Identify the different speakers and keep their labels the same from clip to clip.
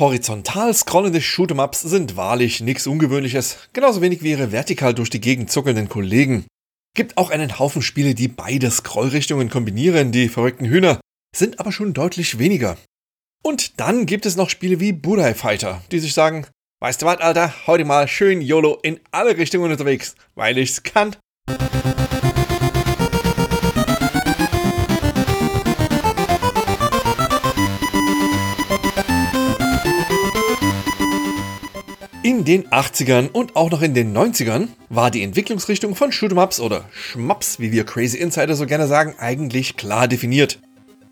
Speaker 1: Horizontal scrollende Shoot'em-Ups sind wahrlich nichts Ungewöhnliches, genauso wenig wie ihre vertikal durch die Gegend zuckelnden Kollegen. Gibt auch einen Haufen Spiele, die beide Scrollrichtungen kombinieren, die verrückten Hühner, sind aber schon deutlich weniger. Und dann gibt es noch Spiele wie Budai Fighter, die sich sagen, weißt du was, Alter, heute mal schön YOLO in alle Richtungen unterwegs, weil ich's kann. In den 80ern und auch noch in den 90ern war die Entwicklungsrichtung von Shoot'em'ups oder Schmaps, wie wir Crazy Insider so gerne sagen, eigentlich klar definiert.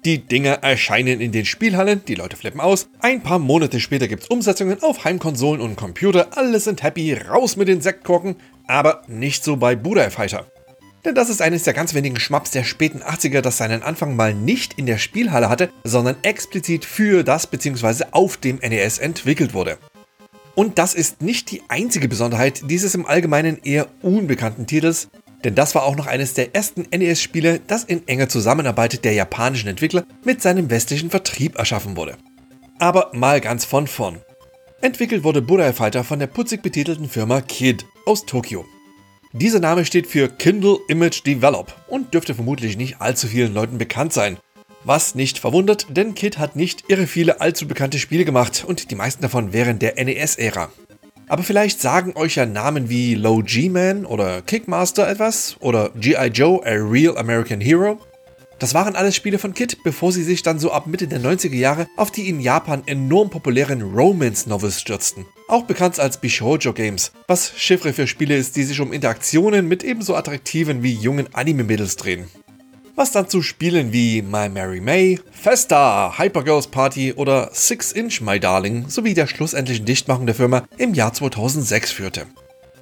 Speaker 1: Die Dinger erscheinen in den Spielhallen, die Leute flippen aus. Ein paar Monate später gibt's Umsetzungen auf Heimkonsolen und Computer. Alle sind happy, raus mit den Sektkorken. Aber nicht so bei Budai Fighter. Denn das ist eines der ganz wenigen Schmaps der späten 80er, das seinen Anfang mal nicht in der Spielhalle hatte, sondern explizit für das bzw. auf dem NES entwickelt wurde. Und das ist nicht die einzige Besonderheit dieses im Allgemeinen eher unbekannten Titels, denn das war auch noch eines der ersten NES-Spiele, das in enger Zusammenarbeit der japanischen Entwickler mit seinem westlichen Vertrieb erschaffen wurde. Aber mal ganz von vorn. Entwickelt wurde Burai Fighter von der putzig betitelten Firma KID aus Tokio. Dieser Name steht für Kindle Image Develop und dürfte vermutlich nicht allzu vielen Leuten bekannt sein. Was nicht verwundert, denn KID hat nicht irre viele allzu bekannte Spiele gemacht und die meisten davon während der NES-Ära. Aber vielleicht sagen euch ja Namen wie Low G-Man oder Kickmaster etwas oder G.I. Joe, A Real American Hero. Das waren alles Spiele von Kid, bevor sie sich dann so ab Mitte der 90er Jahre auf die in Japan enorm populären Romance-Novels stürzten. Auch bekannt als Bishoujo Games, was Chiffre für Spiele ist, die sich um Interaktionen mit ebenso attraktiven wie jungen Anime-Mädels drehen was dann zu Spielen wie My Mary May, Festa, Hypergirls Party oder Six Inch My Darling sowie der schlussendlichen Dichtmachung der Firma im Jahr 2006 führte.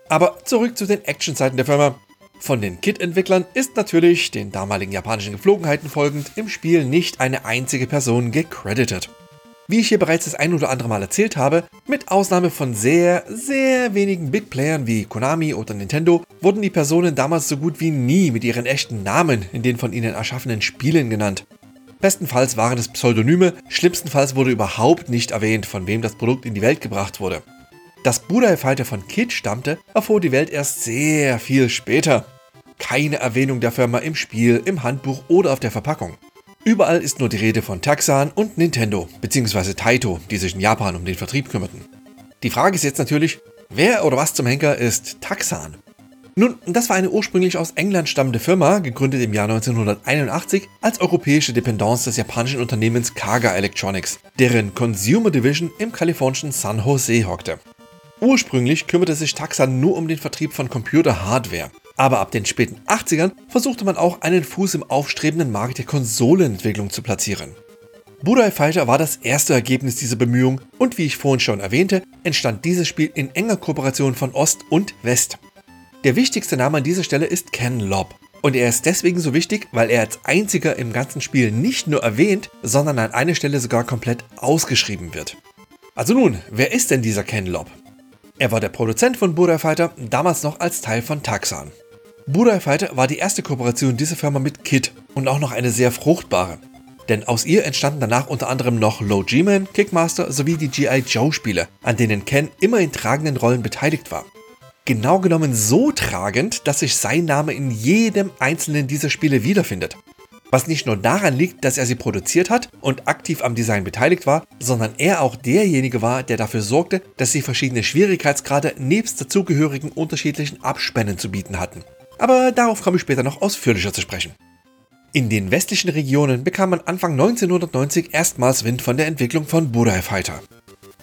Speaker 1: Aber zurück zu den Actionzeiten der Firma. Von den Kit-Entwicklern ist natürlich, den damaligen japanischen Geflogenheiten folgend, im Spiel nicht eine einzige Person gecredited. Wie ich hier bereits das ein oder andere Mal erzählt habe, mit Ausnahme von sehr, sehr wenigen Big Playern wie Konami oder Nintendo, wurden die Personen damals so gut wie nie mit ihren echten Namen in den von ihnen erschaffenen Spielen genannt. Bestenfalls waren es Pseudonyme, schlimmstenfalls wurde überhaupt nicht erwähnt, von wem das Produkt in die Welt gebracht wurde. Dass Budai Fighter von Kid stammte, erfuhr die Welt erst sehr viel später. Keine Erwähnung der Firma im Spiel, im Handbuch oder auf der Verpackung. Überall ist nur die Rede von Taxan und Nintendo bzw. Taito, die sich in Japan um den Vertrieb kümmerten. Die Frage ist jetzt natürlich, wer oder was zum Henker ist Taxan? Nun, das war eine ursprünglich aus England stammende Firma, gegründet im Jahr 1981 als europäische Dependance des japanischen Unternehmens Kaga Electronics, deren Consumer Division im kalifornischen San Jose hockte. Ursprünglich kümmerte sich Taxan nur um den Vertrieb von Computer-Hardware. Aber ab den späten 80ern versuchte man auch einen Fuß im aufstrebenden Markt der Konsolenentwicklung zu platzieren. Budai Fighter war das erste Ergebnis dieser Bemühung und wie ich vorhin schon erwähnte, entstand dieses Spiel in enger Kooperation von Ost und West. Der wichtigste Name an dieser Stelle ist Ken Lobb. Und er ist deswegen so wichtig, weil er als einziger im ganzen Spiel nicht nur erwähnt, sondern an einer Stelle sogar komplett ausgeschrieben wird. Also nun, wer ist denn dieser Ken Lobb? Er war der Produzent von Budai Fighter, damals noch als Teil von Taxan. Budai Fighter war die erste Kooperation dieser Firma mit Kid und auch noch eine sehr fruchtbare. Denn aus ihr entstanden danach unter anderem noch Low G-Man, Kickmaster sowie die G.I. Joe Spiele, an denen Ken immer in tragenden Rollen beteiligt war. Genau genommen so tragend, dass sich sein Name in jedem einzelnen dieser Spiele wiederfindet. Was nicht nur daran liegt, dass er sie produziert hat und aktiv am Design beteiligt war, sondern er auch derjenige war, der dafür sorgte, dass sie verschiedene Schwierigkeitsgrade nebst dazugehörigen unterschiedlichen Abspännen zu bieten hatten. Aber darauf komme ich später noch ausführlicher zu sprechen. In den westlichen Regionen bekam man Anfang 1990 erstmals Wind von der Entwicklung von Budai Fighter.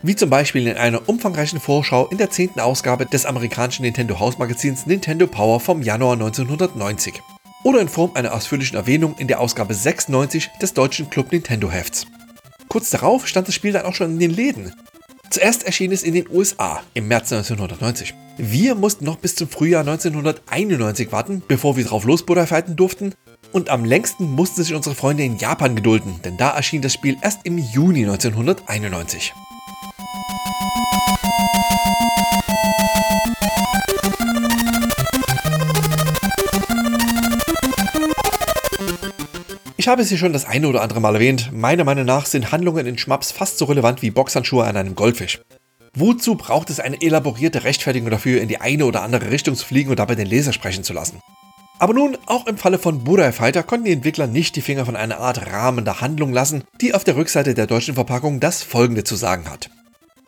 Speaker 1: Wie zum Beispiel in einer umfangreichen Vorschau in der 10. Ausgabe des amerikanischen Nintendo Hausmagazins Nintendo Power vom Januar 1990. Oder in Form einer ausführlichen Erwähnung in der Ausgabe 96 des deutschen Club Nintendo Hefts. Kurz darauf stand das Spiel dann auch schon in den Läden. Zuerst erschien es in den USA im März 1990. Wir mussten noch bis zum Frühjahr 1991 warten, bevor wir drauf losbutterfalten durften. Und am längsten mussten sich unsere Freunde in Japan gedulden, denn da erschien das Spiel erst im Juni 1991. Ich habe es hier schon das eine oder andere Mal erwähnt, meiner Meinung nach sind Handlungen in Schmaps fast so relevant wie Boxhandschuhe an einem Goldfisch. Wozu braucht es eine elaborierte Rechtfertigung dafür, in die eine oder andere Richtung zu fliegen und dabei den Leser sprechen zu lassen? Aber nun, auch im Falle von Burai Fighter konnten die Entwickler nicht die Finger von einer Art Rahmen der Handlung lassen, die auf der Rückseite der deutschen Verpackung das folgende zu sagen hat.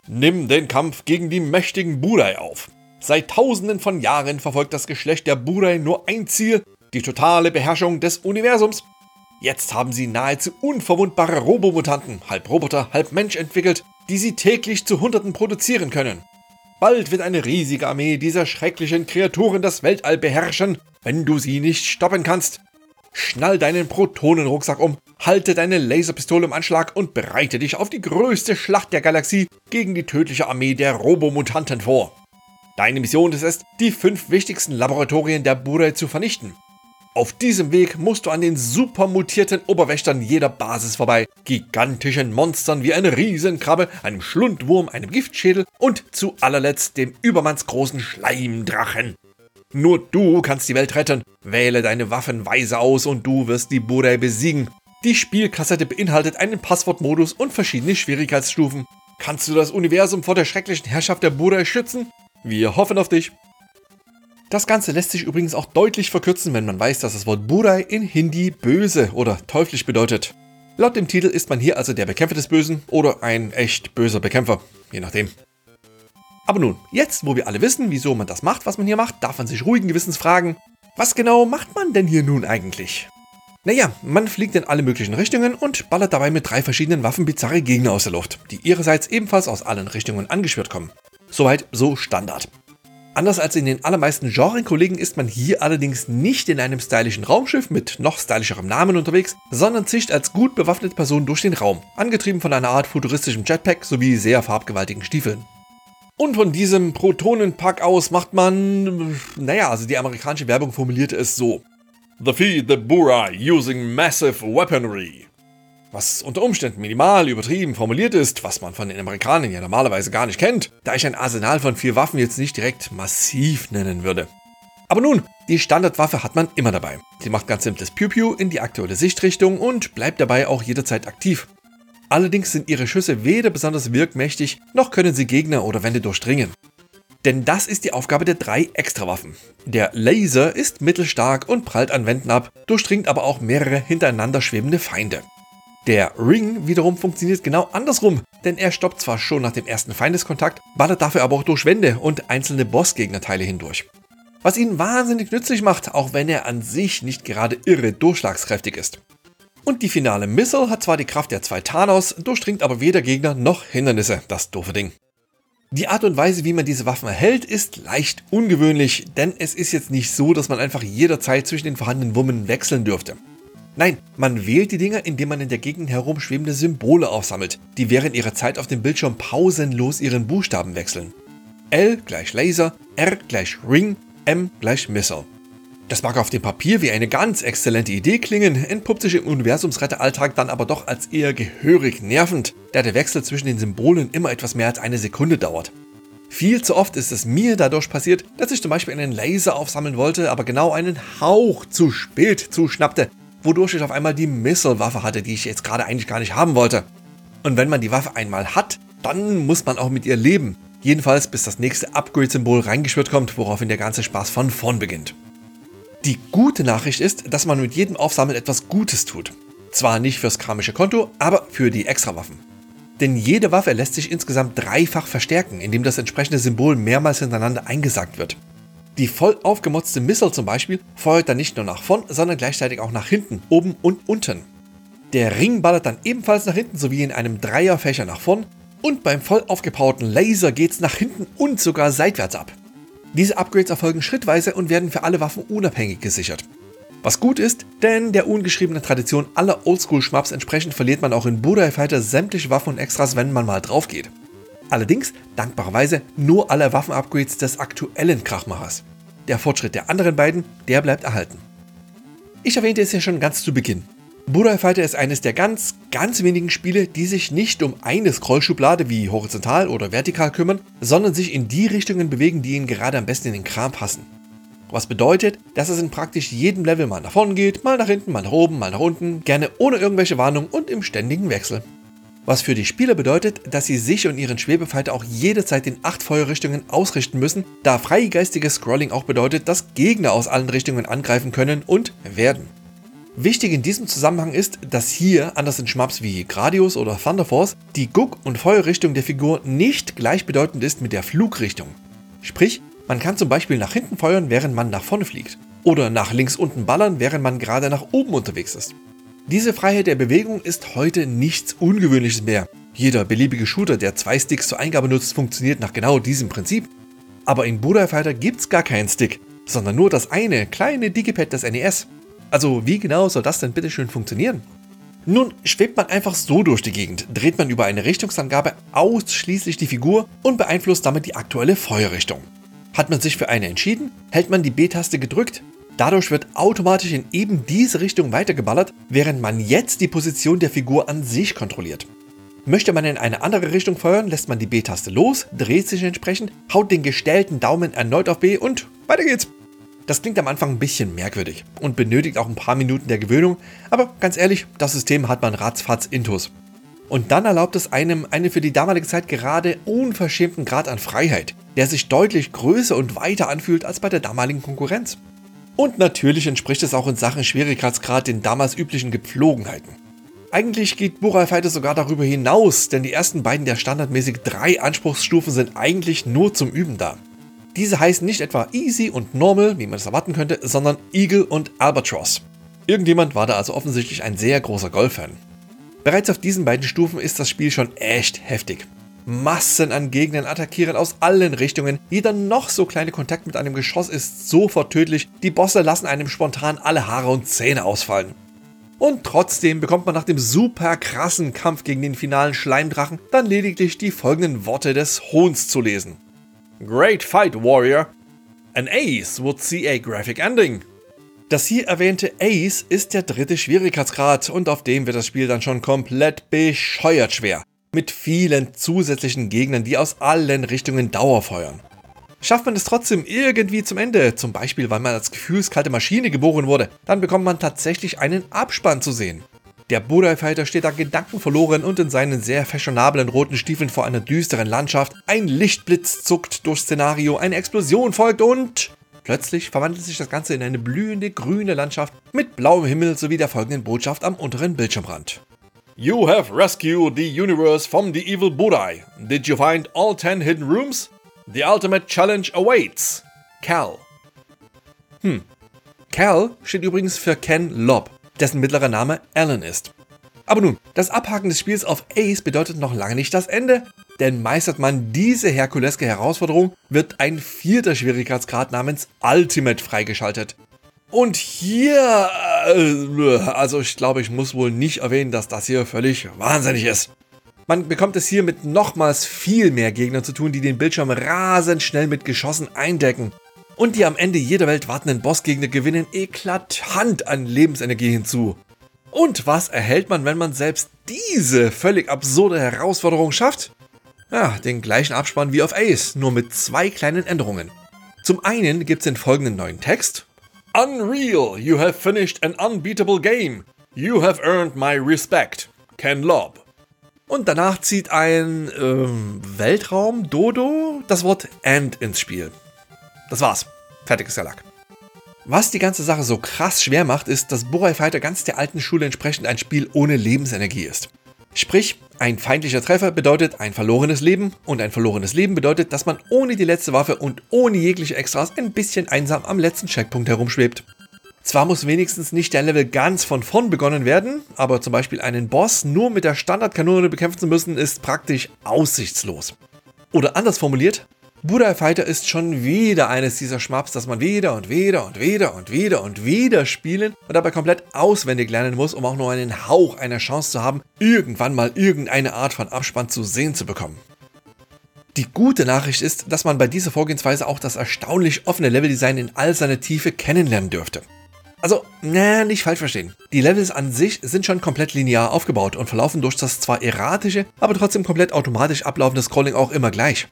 Speaker 1: Nimm den Kampf gegen die mächtigen Burai auf. Seit tausenden von Jahren verfolgt das Geschlecht der Burai nur ein Ziel, die totale Beherrschung des Universums. Jetzt haben sie nahezu unverwundbare Robomutanten, halb Roboter, halb Mensch entwickelt, die sie täglich zu Hunderten produzieren können. Bald wird eine riesige Armee dieser schrecklichen Kreaturen das Weltall beherrschen, wenn du sie nicht stoppen kannst. Schnall deinen Protonenrucksack um, halte deine Laserpistole im Anschlag und bereite dich auf die größte Schlacht der Galaxie gegen die tödliche Armee der Robomutanten vor. Deine Mission ist es, die fünf wichtigsten Laboratorien der Burai zu vernichten. Auf diesem Weg musst du an den super mutierten Oberwächtern jeder Basis vorbei, gigantischen Monstern wie eine Riesenkrabbe, einem Schlundwurm, einem Giftschädel und zu allerletzt dem übermannsgroßen Schleimdrachen. Nur du kannst die Welt retten. Wähle deine Waffen weise aus und du wirst die Burai besiegen. Die Spielkassette beinhaltet einen Passwortmodus und verschiedene Schwierigkeitsstufen. Kannst du das Universum vor der schrecklichen Herrschaft der Burai schützen? Wir hoffen auf dich. Das Ganze lässt sich übrigens auch deutlich verkürzen, wenn man weiß, dass das Wort Burai in Hindi böse oder teuflisch bedeutet. Laut dem Titel ist man hier also der Bekämpfer des Bösen oder ein echt böser Bekämpfer, je nachdem. Aber nun, jetzt wo wir alle wissen, wieso man das macht, was man hier macht, darf man sich ruhigen Gewissens fragen, was genau macht man denn hier nun eigentlich? Naja, man fliegt in alle möglichen Richtungen und ballert dabei mit drei verschiedenen Waffen bizarre Gegner aus der Luft, die ihrerseits ebenfalls aus allen Richtungen angeschwört kommen. Soweit so Standard. Anders als in den allermeisten Genre-Kollegen ist man hier allerdings nicht in einem stylischen Raumschiff mit noch stylischerem Namen unterwegs, sondern zischt als gut bewaffnete Person durch den Raum, angetrieben von einer Art futuristischem Jetpack sowie sehr farbgewaltigen Stiefeln. Und von diesem Protonenpack aus macht man, naja, also die amerikanische Werbung formulierte es so. Defeat the Burai using massive weaponry was unter Umständen minimal übertrieben formuliert ist, was man von den Amerikanern ja normalerweise gar nicht kennt, da ich ein Arsenal von vier Waffen jetzt nicht direkt massiv nennen würde. Aber nun, die Standardwaffe hat man immer dabei. Sie macht ganz simples Pew-Pew in die aktuelle Sichtrichtung und bleibt dabei auch jederzeit aktiv. Allerdings sind ihre Schüsse weder besonders wirkmächtig, noch können sie Gegner oder Wände durchdringen. Denn das ist die Aufgabe der drei Extrawaffen. Der Laser ist mittelstark und prallt an Wänden ab, durchdringt aber auch mehrere hintereinander schwebende Feinde. Der Ring wiederum funktioniert genau andersrum, denn er stoppt zwar schon nach dem ersten Feindeskontakt, ballert dafür aber auch durch Wände und einzelne Bossgegnerteile hindurch. Was ihn wahnsinnig nützlich macht, auch wenn er an sich nicht gerade irre durchschlagskräftig ist. Und die finale Missile hat zwar die Kraft der zwei Thanos, durchdringt aber weder Gegner noch Hindernisse, das doofe Ding. Die Art und Weise, wie man diese Waffen erhält, ist leicht ungewöhnlich, denn es ist jetzt nicht so, dass man einfach jederzeit zwischen den vorhandenen Wummen wechseln dürfte. Nein, man wählt die Dinger, indem man in der Gegend herumschwebende Symbole aufsammelt, die während ihrer Zeit auf dem Bildschirm pausenlos ihren Buchstaben wechseln. L gleich Laser, R gleich Ring, M gleich Missile. Das mag auf dem Papier wie eine ganz exzellente Idee klingen, entpuppt sich im Universumsretteralltag dann aber doch als eher gehörig nervend, da der Wechsel zwischen den Symbolen immer etwas mehr als eine Sekunde dauert. Viel zu oft ist es mir dadurch passiert, dass ich zum Beispiel einen Laser aufsammeln wollte, aber genau einen Hauch zu spät zuschnappte wodurch ich auf einmal die Missile-Waffe hatte, die ich jetzt gerade eigentlich gar nicht haben wollte. Und wenn man die Waffe einmal hat, dann muss man auch mit ihr leben. Jedenfalls bis das nächste Upgrade-Symbol reingeschwört kommt, woraufhin der ganze Spaß von vorn beginnt. Die gute Nachricht ist, dass man mit jedem Aufsammeln etwas Gutes tut. Zwar nicht fürs karmische Konto, aber für die Extrawaffen. Denn jede Waffe lässt sich insgesamt dreifach verstärken, indem das entsprechende Symbol mehrmals hintereinander eingesagt wird. Die voll aufgemotzte Missile zum Beispiel feuert dann nicht nur nach vorn, sondern gleichzeitig auch nach hinten, oben und unten. Der Ring ballert dann ebenfalls nach hinten sowie in einem Dreierfächer nach vorn und beim voll aufgepowerten Laser geht's nach hinten und sogar seitwärts ab. Diese Upgrades erfolgen schrittweise und werden für alle Waffen unabhängig gesichert. Was gut ist, denn der ungeschriebenen Tradition aller Oldschool-Schmaps entsprechend verliert man auch in Burai Fighter sämtliche Waffen und Extras, wenn man mal drauf geht. Allerdings dankbarerweise nur alle Waffenupgrades des aktuellen Krachmachers. Der Fortschritt der anderen beiden, der bleibt erhalten. Ich erwähnte es ja schon ganz zu Beginn. Burai Fighter ist eines der ganz, ganz wenigen Spiele, die sich nicht um eine Scrollschublade wie horizontal oder vertikal kümmern, sondern sich in die Richtungen bewegen, die ihnen gerade am besten in den Kram passen. Was bedeutet, dass es in praktisch jedem Level mal nach vorne geht, mal nach hinten, mal nach oben, mal nach unten, gerne ohne irgendwelche Warnung und im ständigen Wechsel. Was für die Spieler bedeutet, dass sie sich und ihren Schwebefighter auch jederzeit in acht Feuerrichtungen ausrichten müssen, da freigeistiges Scrolling auch bedeutet, dass Gegner aus allen Richtungen angreifen können und werden. Wichtig in diesem Zusammenhang ist, dass hier, anders in Schmaps wie Gradius oder Thunder Force, die Guck- und Feuerrichtung der Figur nicht gleichbedeutend ist mit der Flugrichtung. Sprich, man kann zum Beispiel nach hinten feuern, während man nach vorne fliegt. Oder nach links unten ballern, während man gerade nach oben unterwegs ist. Diese Freiheit der Bewegung ist heute nichts Ungewöhnliches mehr. Jeder beliebige Shooter, der zwei Sticks zur Eingabe nutzt, funktioniert nach genau diesem Prinzip. Aber in Buddha Fighter gibt's gar keinen Stick, sondern nur das eine kleine Digipad des NES. Also wie genau soll das denn bitte schön funktionieren? Nun schwebt man einfach so durch die Gegend, dreht man über eine Richtungsangabe ausschließlich die Figur und beeinflusst damit die aktuelle Feuerrichtung. Hat man sich für eine entschieden, hält man die B-Taste gedrückt. Dadurch wird automatisch in eben diese Richtung weitergeballert, während man jetzt die Position der Figur an sich kontrolliert. Möchte man in eine andere Richtung feuern, lässt man die B-Taste los, dreht sich entsprechend, haut den gestellten Daumen erneut auf B und weiter geht's. Das klingt am Anfang ein bisschen merkwürdig und benötigt auch ein paar Minuten der Gewöhnung, aber ganz ehrlich, das System hat man ratzfatz intus. Und dann erlaubt es einem einen für die damalige Zeit gerade unverschämten Grad an Freiheit, der sich deutlich größer und weiter anfühlt als bei der damaligen Konkurrenz. Und natürlich entspricht es auch in Sachen Schwierigkeitsgrad den damals üblichen Gepflogenheiten. Eigentlich geht Burai Fighter sogar darüber hinaus, denn die ersten beiden der standardmäßig drei Anspruchsstufen sind eigentlich nur zum Üben da. Diese heißen nicht etwa Easy und Normal, wie man es erwarten könnte, sondern Eagle und Albatross. Irgendjemand war da also offensichtlich ein sehr großer Golf-Fan. Bereits auf diesen beiden Stufen ist das Spiel schon echt heftig. Massen an Gegnern attackieren aus allen Richtungen. Jeder noch so kleine Kontakt mit einem Geschoss ist sofort tödlich. Die Bosse lassen einem spontan alle Haare und Zähne ausfallen. Und trotzdem bekommt man nach dem super krassen Kampf gegen den finalen Schleimdrachen dann lediglich die folgenden Worte des Hohns zu lesen. Great fight, Warrior. An Ace would see a graphic ending. Das hier erwähnte Ace ist der dritte Schwierigkeitsgrad und auf dem wird das Spiel dann schon komplett bescheuert schwer. Mit vielen zusätzlichen Gegnern, die aus allen Richtungen Dauerfeuern. Schafft man es trotzdem irgendwie zum Ende, zum Beispiel weil man als gefühlskalte Maschine geboren wurde, dann bekommt man tatsächlich einen Abspann zu sehen. Der Buddha Fighter steht da gedankenverloren und in seinen sehr fashionablen roten Stiefeln vor einer düsteren Landschaft. Ein Lichtblitz zuckt durchs Szenario, eine Explosion folgt und plötzlich verwandelt sich das Ganze in eine blühende grüne Landschaft mit blauem Himmel sowie der folgenden Botschaft am unteren Bildschirmrand. You have rescued the universe from the evil Buddha. Did you find all 10 hidden rooms? The ultimate challenge awaits. Cal. Hm. Cal steht übrigens für Ken Lobb dessen mittlerer Name Alan ist. Aber nun, das Abhaken des Spiels auf Ace bedeutet noch lange nicht das Ende, denn meistert man diese herkuleske Herausforderung, wird ein vierter Schwierigkeitsgrad namens Ultimate freigeschaltet. Und hier, äh, also ich glaube, ich muss wohl nicht erwähnen, dass das hier völlig wahnsinnig ist. Man bekommt es hier mit nochmals viel mehr Gegnern zu tun, die den Bildschirm rasend schnell mit Geschossen eindecken und die am Ende jeder Welt wartenden Bossgegner gewinnen eklatant an Lebensenergie hinzu. Und was erhält man, wenn man selbst diese völlig absurde Herausforderung schafft? Ja, den gleichen Abspann wie auf Ace, nur mit zwei kleinen Änderungen. Zum einen gibt es den folgenden neuen Text. Unreal, you have finished an unbeatable game. You have earned my respect. Ken Lob. Und danach zieht ein ähm, Weltraum-Dodo das Wort And ins Spiel. Das war's. Fertig ist der Lack. Was die ganze Sache so krass schwer macht, ist, dass Burai Fighter ganz der alten Schule entsprechend ein Spiel ohne Lebensenergie ist. Sprich, ein feindlicher Treffer bedeutet ein verlorenes Leben und ein verlorenes Leben bedeutet, dass man ohne die letzte Waffe und ohne jegliche Extras ein bisschen einsam am letzten Checkpunkt herumschwebt. Zwar muss wenigstens nicht der Level ganz von vorn begonnen werden, aber zum Beispiel einen Boss nur mit der Standardkanone bekämpfen zu müssen, ist praktisch aussichtslos. Oder anders formuliert, Buddha Fighter ist schon wieder eines dieser Schmaps, das man wieder und wieder und wieder und wieder und wieder spielen und dabei komplett auswendig lernen muss, um auch nur einen Hauch einer Chance zu haben, irgendwann mal irgendeine Art von Abspann zu sehen zu bekommen. Die gute Nachricht ist, dass man bei dieser Vorgehensweise auch das erstaunlich offene Leveldesign in all seiner Tiefe kennenlernen dürfte. Also, na, nicht falsch verstehen. Die Levels an sich sind schon komplett linear aufgebaut und verlaufen durch das zwar erratische, aber trotzdem komplett automatisch ablaufende Scrolling auch immer gleich.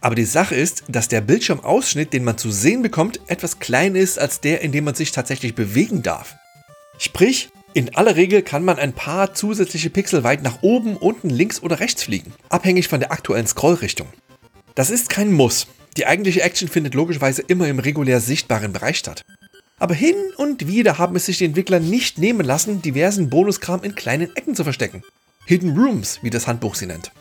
Speaker 1: Aber die Sache ist, dass der Bildschirmausschnitt, den man zu sehen bekommt, etwas kleiner ist als der, in dem man sich tatsächlich bewegen darf. Sprich, in aller Regel kann man ein paar zusätzliche Pixel weit nach oben, unten, links oder rechts fliegen, abhängig von der aktuellen Scrollrichtung. Das ist kein Muss. Die eigentliche Action findet logischerweise immer im regulär sichtbaren Bereich statt. Aber hin und wieder haben es sich die Entwickler nicht nehmen lassen, diversen Bonuskram in kleinen Ecken zu verstecken. Hidden Rooms, wie das Handbuch sie nennt.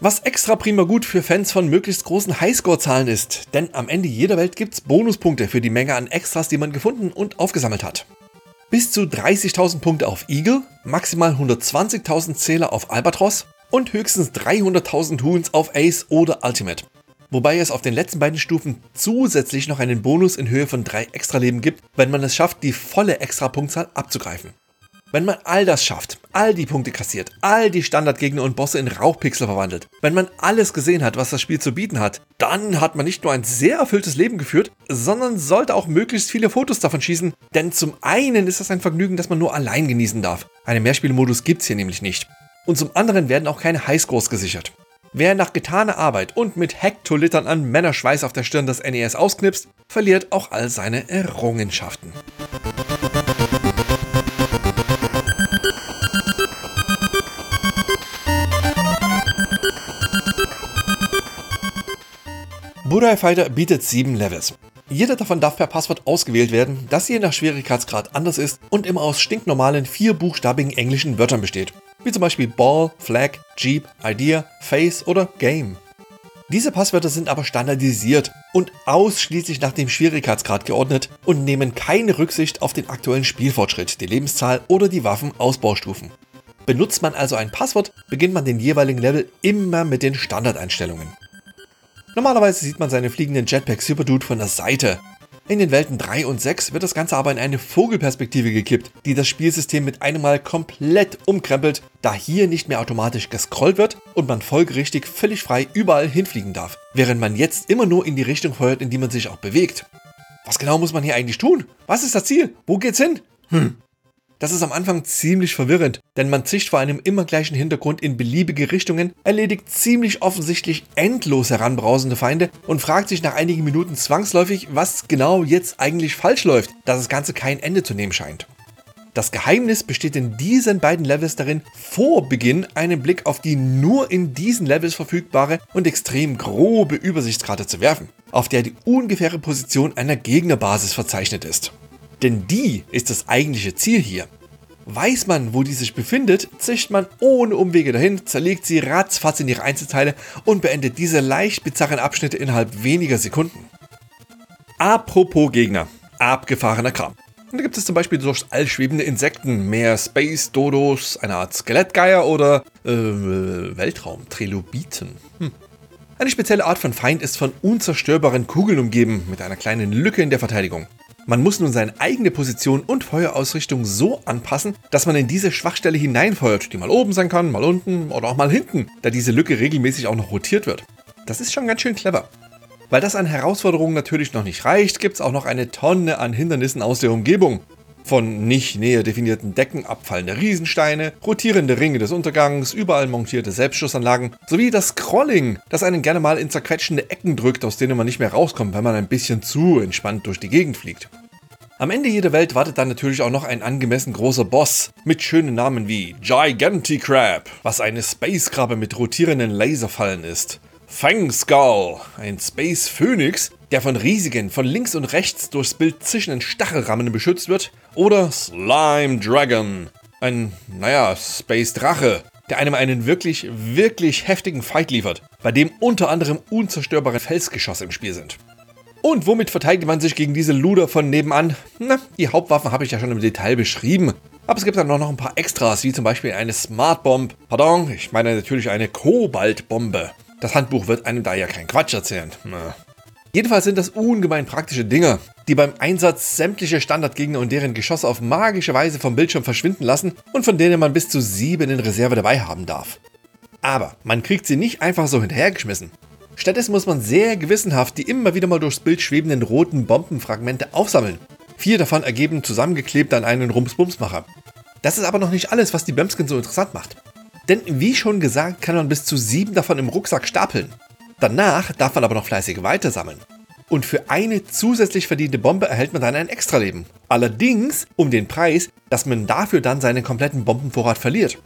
Speaker 1: Was extra prima gut für Fans von möglichst großen Highscore-Zahlen ist, denn am Ende jeder Welt gibt's Bonuspunkte für die Menge an Extras, die man gefunden und aufgesammelt hat. Bis zu 30.000 Punkte auf Eagle, maximal 120.000 Zähler auf Albatros und höchstens 300.000 Huns auf Ace oder Ultimate. Wobei es auf den letzten beiden Stufen zusätzlich noch einen Bonus in Höhe von 3 Extraleben gibt, wenn man es schafft, die volle Extrapunktzahl abzugreifen. Wenn man all das schafft, all die Punkte kassiert, all die Standardgegner und Bosse in Rauchpixel verwandelt, wenn man alles gesehen hat, was das Spiel zu bieten hat, dann hat man nicht nur ein sehr erfülltes Leben geführt, sondern sollte auch möglichst viele Fotos davon schießen, denn zum einen ist das ein Vergnügen, das man nur allein genießen darf. Einen Mehrspielmodus gibt's hier nämlich nicht. Und zum anderen werden auch keine Highscores gesichert. Wer nach getaner Arbeit und mit Hektolitern an Männerschweiß auf der Stirn das NES ausknipst, verliert auch all seine Errungenschaften. Burai Fighter bietet sieben Levels. Jeder davon darf per Passwort ausgewählt werden, das je nach Schwierigkeitsgrad anders ist und immer aus stinknormalen vierbuchstabigen englischen Wörtern besteht, wie zum Beispiel Ball, Flag, Jeep, Idea, Face oder Game. Diese Passwörter sind aber standardisiert und ausschließlich nach dem Schwierigkeitsgrad geordnet und nehmen keine Rücksicht auf den aktuellen Spielfortschritt, die Lebenszahl oder die Waffenausbaustufen. Benutzt man also ein Passwort, beginnt man den jeweiligen Level immer mit den Standardeinstellungen. Normalerweise sieht man seine fliegenden Jetpack Superdude von der Seite. In den Welten 3 und 6 wird das Ganze aber in eine Vogelperspektive gekippt, die das Spielsystem mit einem Mal komplett umkrempelt, da hier nicht mehr automatisch gescrollt wird und man folgerichtig völlig frei überall hinfliegen darf, während man jetzt immer nur in die Richtung feuert, in die man sich auch bewegt. Was genau muss man hier eigentlich tun? Was ist das Ziel? Wo geht's hin? Hm, das ist am Anfang ziemlich verwirrend, denn man zischt vor einem immer gleichen Hintergrund in beliebige Richtungen, erledigt ziemlich offensichtlich endlos heranbrausende Feinde und fragt sich nach einigen Minuten zwangsläufig, was genau jetzt eigentlich falsch läuft, da das Ganze kein Ende zu nehmen scheint. Das Geheimnis besteht in diesen beiden Levels darin, vor Beginn einen Blick auf die nur in diesen Levels verfügbare und extrem grobe Übersichtskarte zu werfen, auf der die ungefähre Position einer Gegnerbasis verzeichnet ist. Denn die ist das eigentliche Ziel hier. Weiß man, wo die sich befindet, zischt man ohne Umwege dahin, zerlegt sie ratzfatz in ihre Einzelteile und beendet diese leicht bizarren Abschnitte innerhalb weniger Sekunden. Apropos Gegner. Abgefahrener Kram. Da gibt es zum Beispiel durchs All schwebende Insekten, mehr Space Dodos, eine Art Skelettgeier oder äh, Weltraum-Trilobiten. Hm. Eine spezielle Art von Feind ist von unzerstörbaren Kugeln umgeben, mit einer kleinen Lücke in der Verteidigung. Man muss nun seine eigene Position und Feuerausrichtung so anpassen, dass man in diese Schwachstelle hineinfeuert, die mal oben sein kann, mal unten oder auch mal hinten, da diese Lücke regelmäßig auch noch rotiert wird. Das ist schon ganz schön clever. Weil das an Herausforderungen natürlich noch nicht reicht, gibt es auch noch eine Tonne an Hindernissen aus der Umgebung. Von nicht näher definierten Decken abfallende Riesensteine, rotierende Ringe des Untergangs, überall montierte Selbstschussanlagen, sowie das Scrolling, das einen gerne mal in zerquetschende Ecken drückt, aus denen man nicht mehr rauskommt, wenn man ein bisschen zu entspannt durch die Gegend fliegt. Am Ende jeder Welt wartet dann natürlich auch noch ein angemessen großer Boss mit schönen Namen wie Giganticrab, was eine Space-Krabbe mit rotierenden Laserfallen ist. Fang Skull, ein Space Phoenix, der von riesigen, von links und rechts durchs Bild zischenden Stachelrammen beschützt wird, oder Slime Dragon, ein, naja, Space Drache, der einem einen wirklich, wirklich heftigen Fight liefert, bei dem unter anderem unzerstörbare Felsgeschosse im Spiel sind. Und womit verteidigt man sich gegen diese Luder von nebenan? Na, die Hauptwaffen habe ich ja schon im Detail beschrieben. Aber es gibt dann noch ein paar Extras, wie zum Beispiel eine Smart Bomb. Pardon, ich meine natürlich eine Kobaltbombe. Das Handbuch wird einem da ja keinen Quatsch erzählen. Na. Jedenfalls sind das ungemein praktische Dinge, die beim Einsatz sämtliche Standardgegner und deren Geschosse auf magische Weise vom Bildschirm verschwinden lassen und von denen man bis zu sieben in Reserve dabei haben darf. Aber man kriegt sie nicht einfach so hinterhergeschmissen. Stattdessen muss man sehr gewissenhaft die immer wieder mal durchs Bild schwebenden roten Bombenfragmente aufsammeln. Vier davon ergeben zusammengeklebt an einen Rums-Bums-Macher. Das ist aber noch nicht alles, was die Bömskin so interessant macht. Denn wie schon gesagt, kann man bis zu sieben davon im Rucksack stapeln. Danach darf man aber noch fleißig weitersammeln. Und für eine zusätzlich verdiente Bombe erhält man dann ein Extraleben. Allerdings um den Preis, dass man dafür dann seinen kompletten Bombenvorrat verliert.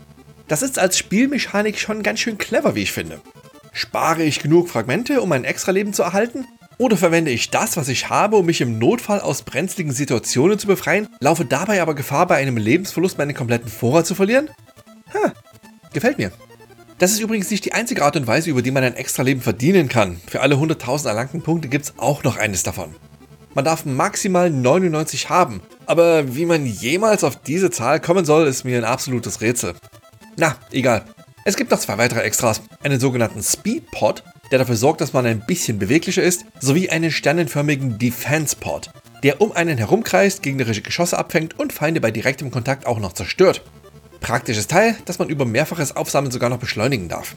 Speaker 1: Das ist als Spielmechanik schon ganz schön clever, wie ich finde. Spare ich genug Fragmente, um ein Extraleben zu erhalten? Oder verwende ich das, was ich habe, um mich im Notfall aus brenzligen Situationen zu befreien, laufe dabei aber Gefahr, bei einem Lebensverlust meinen kompletten Vorrat zu verlieren? Ha, gefällt mir. Das ist übrigens nicht die einzige Art und Weise, über die man ein Extra-Leben verdienen kann. Für alle 100.000 erlangten Punkte gibt es auch noch eines davon. Man darf maximal 99 haben, aber wie man jemals auf diese Zahl kommen soll, ist mir ein absolutes Rätsel. Na, egal. Es gibt noch zwei weitere Extras. Einen sogenannten Speed Pod, der dafür sorgt, dass man ein bisschen beweglicher ist, sowie einen sternenförmigen Defense Pod, der um einen herumkreist, gegnerische Geschosse abfängt und Feinde bei direktem Kontakt auch noch zerstört. Praktisches Teil, das man über mehrfaches Aufsammeln sogar noch beschleunigen darf.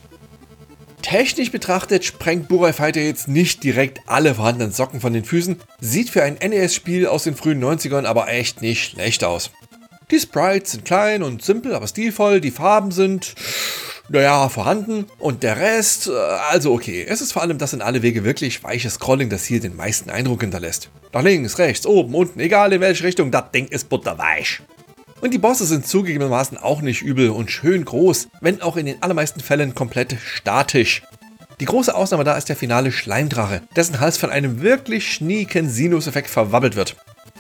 Speaker 1: Technisch betrachtet sprengt Burai Fighter jetzt nicht direkt alle vorhandenen Socken von den Füßen, sieht für ein NES-Spiel aus den frühen 90ern aber echt nicht schlecht aus. Die Sprites sind klein und simpel, aber stilvoll, die Farben sind, naja, vorhanden und der Rest, äh, also okay. Es ist vor allem das in alle Wege wirklich weiche Scrolling, das hier den meisten Eindruck hinterlässt. Nach links, rechts, oben, unten, egal in welche Richtung, das Ding ist butterweich. Und die Bosse sind zugegebenermaßen auch nicht übel und schön groß, wenn auch in den allermeisten Fällen komplett statisch. Die große Ausnahme da ist der finale Schleimdrache, dessen Hals von einem wirklich schnieken Sinuseffekt verwabbelt wird.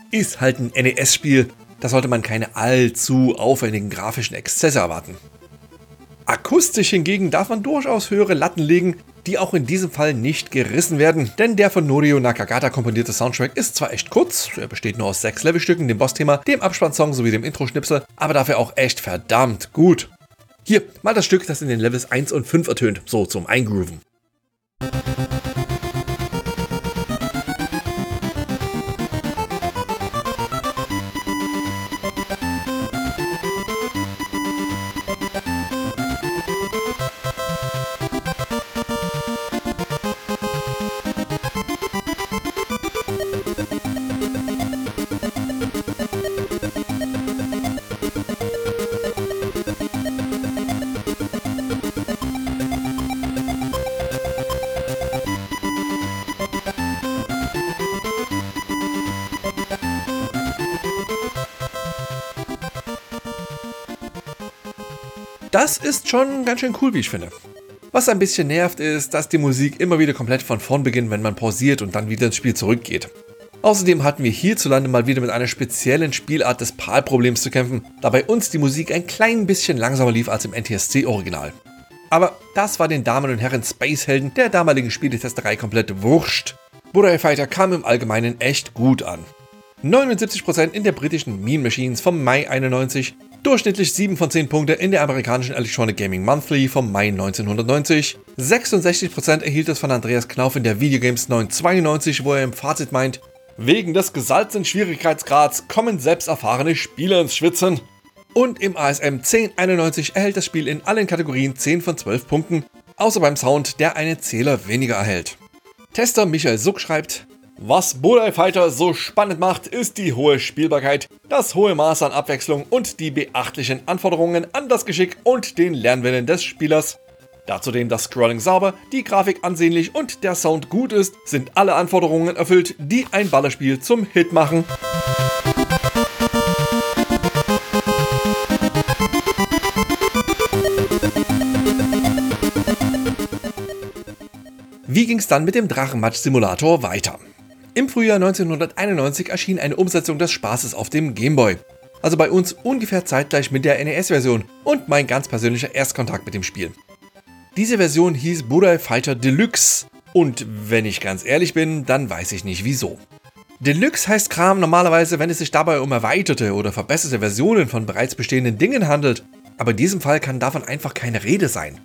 Speaker 1: Ist halt ein NES-Spiel, da sollte man keine allzu aufwendigen grafischen Exzesse erwarten. Akustisch hingegen darf man durchaus höhere Latten legen, die auch in diesem Fall nicht gerissen werden, denn der von Norio Nakagata komponierte Soundtrack ist zwar echt kurz, er besteht nur aus sechs Levelstücken, dem Bossthema, dem Abspannsong sowie dem Intro-Schnipsel, aber dafür auch echt verdammt gut. Hier, mal das Stück, das in den Levels 1 und 5 ertönt, so zum Eingrooven. Schon ganz schön cool, wie ich finde. Was ein bisschen nervt, ist, dass die Musik immer wieder komplett von vorn beginnt, wenn man pausiert und dann wieder ins Spiel zurückgeht. Außerdem hatten wir hierzulande mal wieder mit einer speziellen Spielart des PAL-Problems zu kämpfen, da bei uns die Musik ein klein bisschen langsamer lief als im NTSC-Original. Aber das war den Damen und Herren Spacehelden der damaligen Spieletesterei komplett wurscht. Burai Fighter kam im Allgemeinen echt gut an. 79% in der britischen Mean Machines vom Mai 91, durchschnittlich 7 von 10 Punkte in der amerikanischen Electronic Gaming Monthly vom Mai 1990. 66% erhielt es von Andreas Knauf in der Videogames 992, wo er im Fazit meint, wegen des gesalzenen Schwierigkeitsgrads kommen selbsterfahrene Spieler ins Schwitzen. Und im ASM 1091 erhält das Spiel in allen Kategorien 10 von 12 Punkten, außer beim Sound, der einen Zähler weniger erhält. Tester Michael Suck schreibt, was Bulleye Fighter so spannend macht, ist die hohe Spielbarkeit, das hohe Maß an Abwechslung und die beachtlichen Anforderungen an das Geschick und den Lernwillen des Spielers. Da zudem das Scrolling sauber, die Grafik ansehnlich und der Sound gut ist, sind alle Anforderungen erfüllt, die ein Ballerspiel zum Hit machen. Wie ging es dann mit dem Drachenmatsch-Simulator weiter? Im Frühjahr 1991 erschien eine Umsetzung des Spaßes auf dem Gameboy. Also bei uns ungefähr zeitgleich mit der NES-Version und mein ganz persönlicher Erstkontakt mit dem Spiel. Diese Version hieß Burai Fighter Deluxe und wenn ich ganz ehrlich bin, dann weiß ich nicht wieso. Deluxe heißt Kram normalerweise, wenn es sich dabei um erweiterte oder verbesserte Versionen von bereits bestehenden Dingen handelt, aber in diesem Fall kann davon einfach keine Rede sein.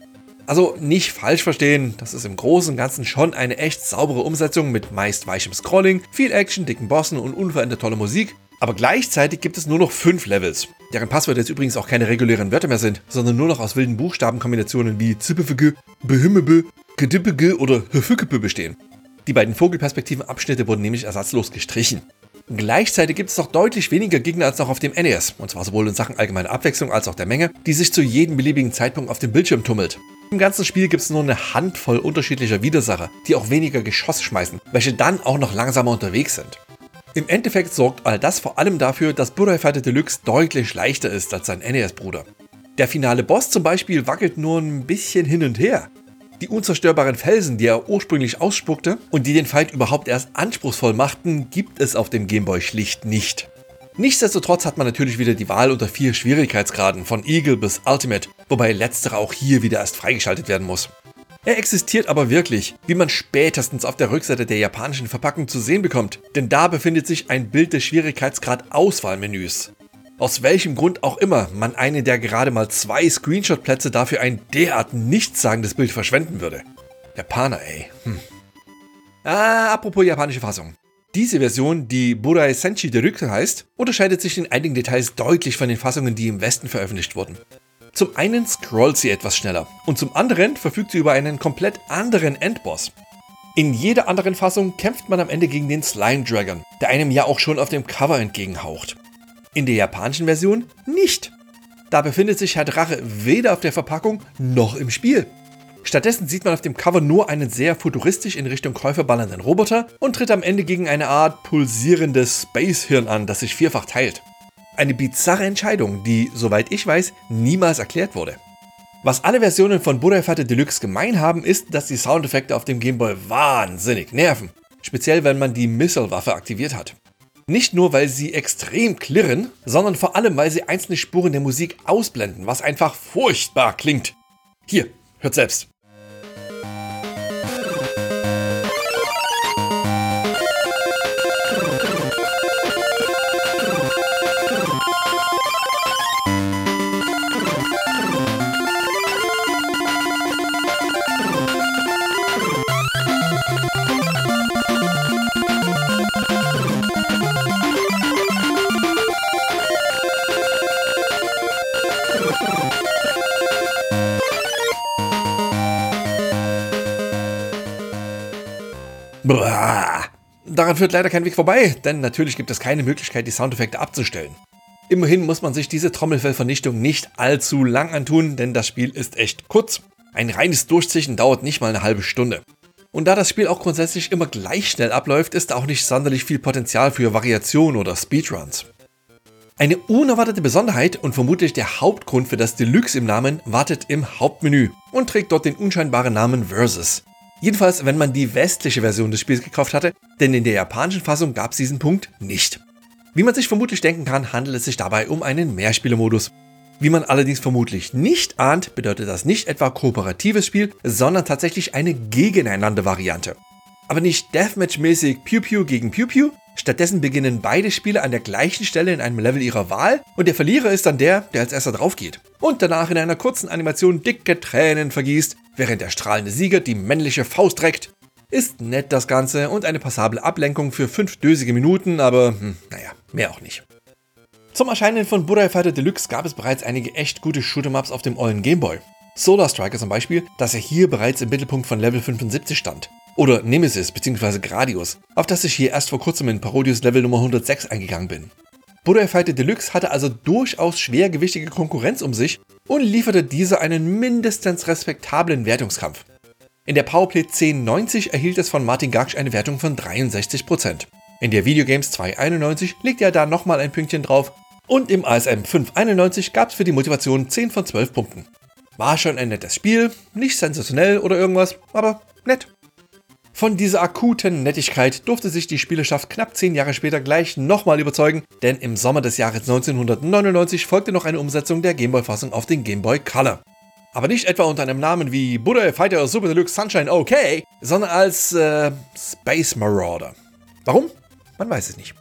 Speaker 1: Also nicht falsch verstehen, das ist im Großen und Ganzen schon eine echt saubere Umsetzung mit meist weichem Scrolling, viel Action, dicken Bossen und unverändert tolle Musik. Aber gleichzeitig gibt es nur noch fünf Levels, deren Passwörter jetzt übrigens auch keine regulären Wörter mehr sind, sondern nur noch aus wilden Buchstabenkombinationen wie Zippefege, Behimmebe, Gedippege oder Höfükebe bestehen. Die beiden Vogelperspektiven-Abschnitte wurden nämlich ersatzlos gestrichen. Gleichzeitig gibt es noch deutlich weniger Gegner als noch auf dem NES, und zwar sowohl in Sachen allgemeine Abwechslung als auch der Menge, die sich zu jedem beliebigen Zeitpunkt auf dem Bildschirm tummelt. Im ganzen Spiel gibt es nur eine Handvoll unterschiedlicher Widersacher, die auch weniger Geschoss schmeißen, welche dann auch noch langsamer unterwegs sind. Im Endeffekt sorgt all das vor allem dafür, dass Buddha Fighter Deluxe deutlich leichter ist als sein NES-Bruder. Der finale Boss zum Beispiel wackelt nur ein bisschen hin und her. Die unzerstörbaren Felsen, die er ursprünglich ausspuckte und die den Fight überhaupt erst anspruchsvoll machten, gibt es auf dem Gameboy schlicht nicht. Nichtsdestotrotz hat man natürlich wieder die Wahl unter vier Schwierigkeitsgraden von Eagle bis Ultimate, wobei letzterer auch hier wieder erst freigeschaltet werden muss. Er existiert aber wirklich, wie man spätestens auf der Rückseite der japanischen Verpackung zu sehen bekommt, denn da befindet sich ein Bild des Schwierigkeitsgrad-Auswahlmenüs. Aus welchem Grund auch immer man einen der gerade mal zwei Screenshot-Plätze dafür ein derart nichtssagendes Bild verschwenden würde. Japaner, ey. Hm. Ah, apropos japanische Fassung. Diese Version, die Burai Senshi Deryuku heißt, unterscheidet sich in einigen Details deutlich von den Fassungen, die im Westen veröffentlicht wurden. Zum einen scrollt sie etwas schneller und zum anderen verfügt sie über einen komplett anderen Endboss. In jeder anderen Fassung kämpft man am Ende gegen den Slime Dragon, der einem ja auch schon auf dem Cover entgegenhaucht. In der japanischen Version nicht. Da befindet sich Herr Drache weder auf der Verpackung noch im Spiel. Stattdessen sieht man auf dem Cover nur einen sehr futuristisch in Richtung Käufer ballernden Roboter und tritt am Ende gegen eine Art pulsierendes Space-Hirn an, das sich vierfach teilt. Eine bizarre Entscheidung, die, soweit ich weiß, niemals erklärt wurde. Was alle Versionen von Fighter Deluxe gemein haben, ist, dass die Soundeffekte auf dem Gameboy wahnsinnig nerven. Speziell wenn man die Missile-Waffe aktiviert hat. Nicht nur, weil sie extrem klirren, sondern vor allem, weil sie einzelne Spuren der Musik ausblenden, was einfach furchtbar klingt. Hier, hört selbst. Daran führt leider kein Weg vorbei, denn natürlich gibt es keine Möglichkeit, die Soundeffekte abzustellen. Immerhin muss man sich diese Trommelfellvernichtung nicht allzu lang antun, denn das Spiel ist echt kurz. Ein reines Durchziehen dauert nicht mal eine halbe Stunde. Und da das Spiel auch grundsätzlich immer gleich schnell abläuft, ist auch nicht sonderlich viel Potenzial für Variation oder Speedruns. Eine unerwartete Besonderheit und vermutlich der Hauptgrund für das Deluxe im Namen wartet im Hauptmenü und trägt dort den unscheinbaren Namen Versus. Jedenfalls, wenn man die westliche Version des Spiels gekauft hatte, denn in der japanischen Fassung gab es diesen Punkt nicht. Wie man sich vermutlich denken kann, handelt es sich dabei um einen Mehrspielermodus. Wie man allerdings vermutlich nicht ahnt, bedeutet das nicht etwa kooperatives Spiel, sondern tatsächlich eine Gegeneinander-Variante. Aber nicht Deathmatch-mäßig Pew Pew gegen Pew Pew, stattdessen beginnen beide Spiele an der gleichen Stelle in einem Level ihrer Wahl und der Verlierer ist dann der, der als erster drauf geht. Und danach in einer kurzen Animation dicke Tränen vergießt, während der strahlende Sieger die männliche Faust reckt. Ist nett das Ganze und eine passable Ablenkung für 5 dösige Minuten, aber hm, naja, mehr auch nicht. Zum Erscheinen von Buddha Fighter Deluxe gab es bereits einige echt gute Shoot'em-Ups auf dem ollen Gameboy. Solar Striker zum Beispiel, dass er hier bereits im Mittelpunkt von Level 75 stand. Oder Nemesis bzw. Gradius, auf das ich hier erst vor kurzem in Parodius Level Nummer 106 eingegangen bin. Buddha Fighter Deluxe hatte also durchaus schwergewichtige Konkurrenz um sich und lieferte diese einen mindestens respektablen Wertungskampf. In der Powerplay 1090 erhielt es von Martin Gaksch eine Wertung von 63%. In der Videogames 291 legte er da nochmal ein Pünktchen drauf und im ASM 591 gab es für die Motivation 10 von 12 Punkten. War schon ein nettes Spiel, nicht sensationell oder irgendwas, aber nett. Von dieser akuten Nettigkeit durfte sich die Spielerschaft knapp zehn Jahre später gleich nochmal überzeugen, denn im Sommer des Jahres 1999 folgte noch eine Umsetzung der Gameboy-Fassung auf den Game Boy Color. Aber nicht etwa unter einem Namen wie Buddha Fighter Super Deluxe Sunshine OK, sondern als äh, Space Marauder. Warum? Man weiß es nicht.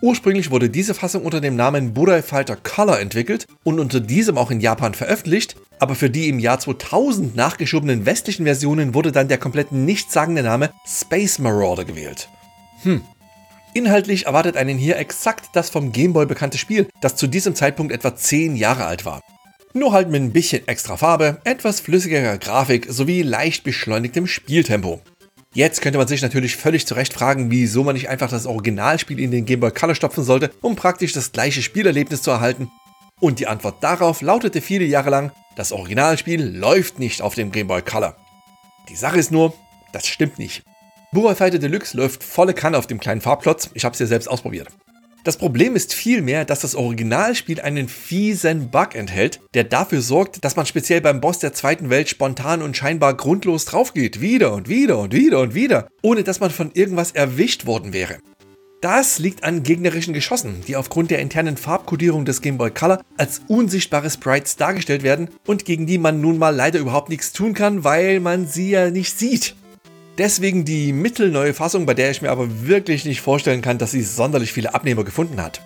Speaker 1: Ursprünglich wurde diese Fassung unter dem Namen Burai Fighter Color entwickelt und unter diesem auch in Japan veröffentlicht, aber für die im Jahr 2000 nachgeschobenen westlichen Versionen wurde dann der komplett nichtssagende Name Space Marauder gewählt. Hm. Inhaltlich erwartet einen hier exakt das vom Gameboy bekannte Spiel, das zu diesem Zeitpunkt etwa 10 Jahre alt war. Nur halt mit ein bisschen extra Farbe, etwas flüssigerer Grafik sowie leicht beschleunigtem Spieltempo. Jetzt könnte man sich natürlich völlig zu Recht fragen, wieso man nicht einfach das Originalspiel in den Game Boy Color stopfen sollte, um praktisch das gleiche Spielerlebnis zu erhalten. Und die Antwort darauf lautete viele Jahre lang, Das Originalspiel läuft nicht auf dem Game Boy Color. Die Sache ist nur, das stimmt nicht. Burai Fighter Deluxe läuft volle Kanne auf dem kleinen Farbplotz, ich habe es ja selbst ausprobiert. Das Problem ist vielmehr, dass das Originalspiel einen fiesen Bug enthält, der dafür sorgt, dass man speziell beim Boss der zweiten Welt spontan und scheinbar grundlos draufgeht. Wieder und wieder und wieder und wieder, ohne dass man von irgendwas erwischt worden wäre. Das liegt an gegnerischen Geschossen, die aufgrund der internen Farbkodierung des Game Boy Color als unsichtbare Sprites dargestellt werden und gegen die man nun mal leider überhaupt nichts tun kann, weil man sie ja nicht sieht. Deswegen die mittelneue Fassung, bei der ich mir aber wirklich nicht vorstellen kann, dass sie sonderlich viele Abnehmer gefunden hat.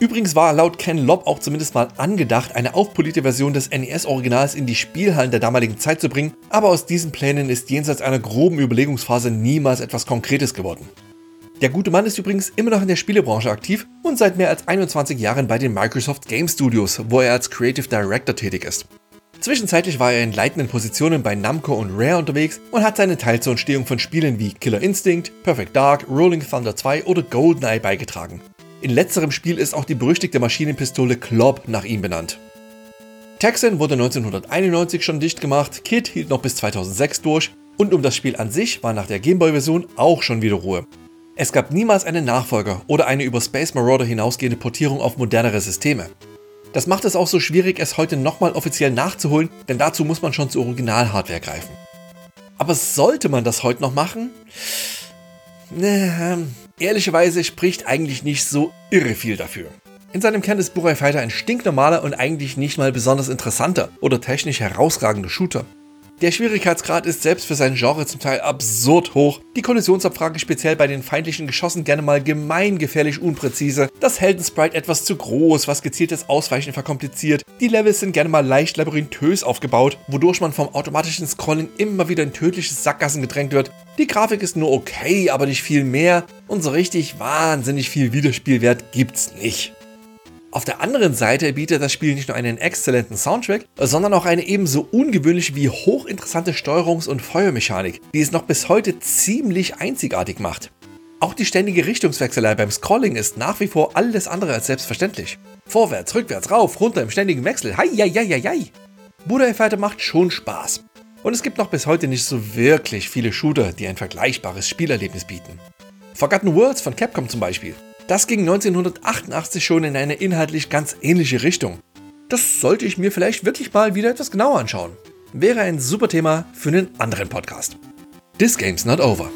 Speaker 1: Übrigens war laut Ken Lobb auch zumindest mal angedacht, eine aufpolierte Version des NES-Originals in die Spielhallen der damaligen Zeit zu bringen, aber aus diesen Plänen ist jenseits einer groben Überlegungsphase niemals etwas Konkretes geworden. Der gute Mann ist übrigens immer noch in der Spielebranche aktiv und seit mehr als 21 Jahren bei den Microsoft Game Studios, wo er als Creative Director tätig ist. Zwischenzeitlich war er in leitenden Positionen bei Namco und Rare unterwegs und hat seinen Teil zur Entstehung von Spielen wie Killer Instinct, Perfect Dark, Rolling Thunder 2 oder GoldenEye beigetragen. In letzterem Spiel ist auch die berüchtigte Maschinenpistole Klob nach ihm benannt. Texan wurde 1991 schon dicht gemacht, Kid hielt noch bis 2006 durch und um das Spiel an sich war nach der Gameboy-Version auch schon wieder Ruhe. Es gab niemals einen Nachfolger oder eine über Space Marauder hinausgehende Portierung auf modernere Systeme. Das macht es auch so schwierig, es heute nochmal offiziell nachzuholen, denn dazu muss man schon zur Original-Hardware greifen. Aber sollte man das heute noch machen? Äh, ehrlicherweise spricht eigentlich nicht so irre viel dafür. In seinem Kern ist Burai Fighter ein stinknormaler und eigentlich nicht mal besonders interessanter oder technisch herausragender Shooter. Der Schwierigkeitsgrad ist selbst für sein Genre zum Teil absurd hoch, die Kollisionsabfrage speziell bei den feindlichen Geschossen gerne mal gemeingefährlich unpräzise, das Heldensprite etwas zu groß, was gezieltes Ausweichen verkompliziert, die Levels sind gerne mal leicht labyrinthös aufgebaut, wodurch man vom automatischen Scrolling immer wieder in tödliche Sackgassen gedrängt wird, die Grafik ist nur okay, aber nicht viel mehr. Und so richtig wahnsinnig viel Wiederspielwert gibt's nicht. Auf der anderen Seite bietet das Spiel nicht nur einen exzellenten Soundtrack, sondern auch eine ebenso ungewöhnliche wie hochinteressante Steuerungs- und Feuermechanik, die es noch bis heute ziemlich einzigartig macht. Auch die ständige Richtungswechselei beim Scrolling ist nach wie vor alles andere als selbstverständlich. Vorwärts, rückwärts, rauf, runter im ständigen Wechsel. Hei, hei, hei, hei. Buddha Fighter macht schon Spaß. Und es gibt noch bis heute nicht so wirklich viele Shooter, die ein vergleichbares Spielerlebnis bieten. Forgotten Worlds von Capcom zum Beispiel das ging 1988 schon in eine inhaltlich ganz ähnliche Richtung. Das sollte ich mir vielleicht wirklich mal wieder etwas genauer anschauen. Wäre ein super Thema für einen anderen Podcast. This game's not over.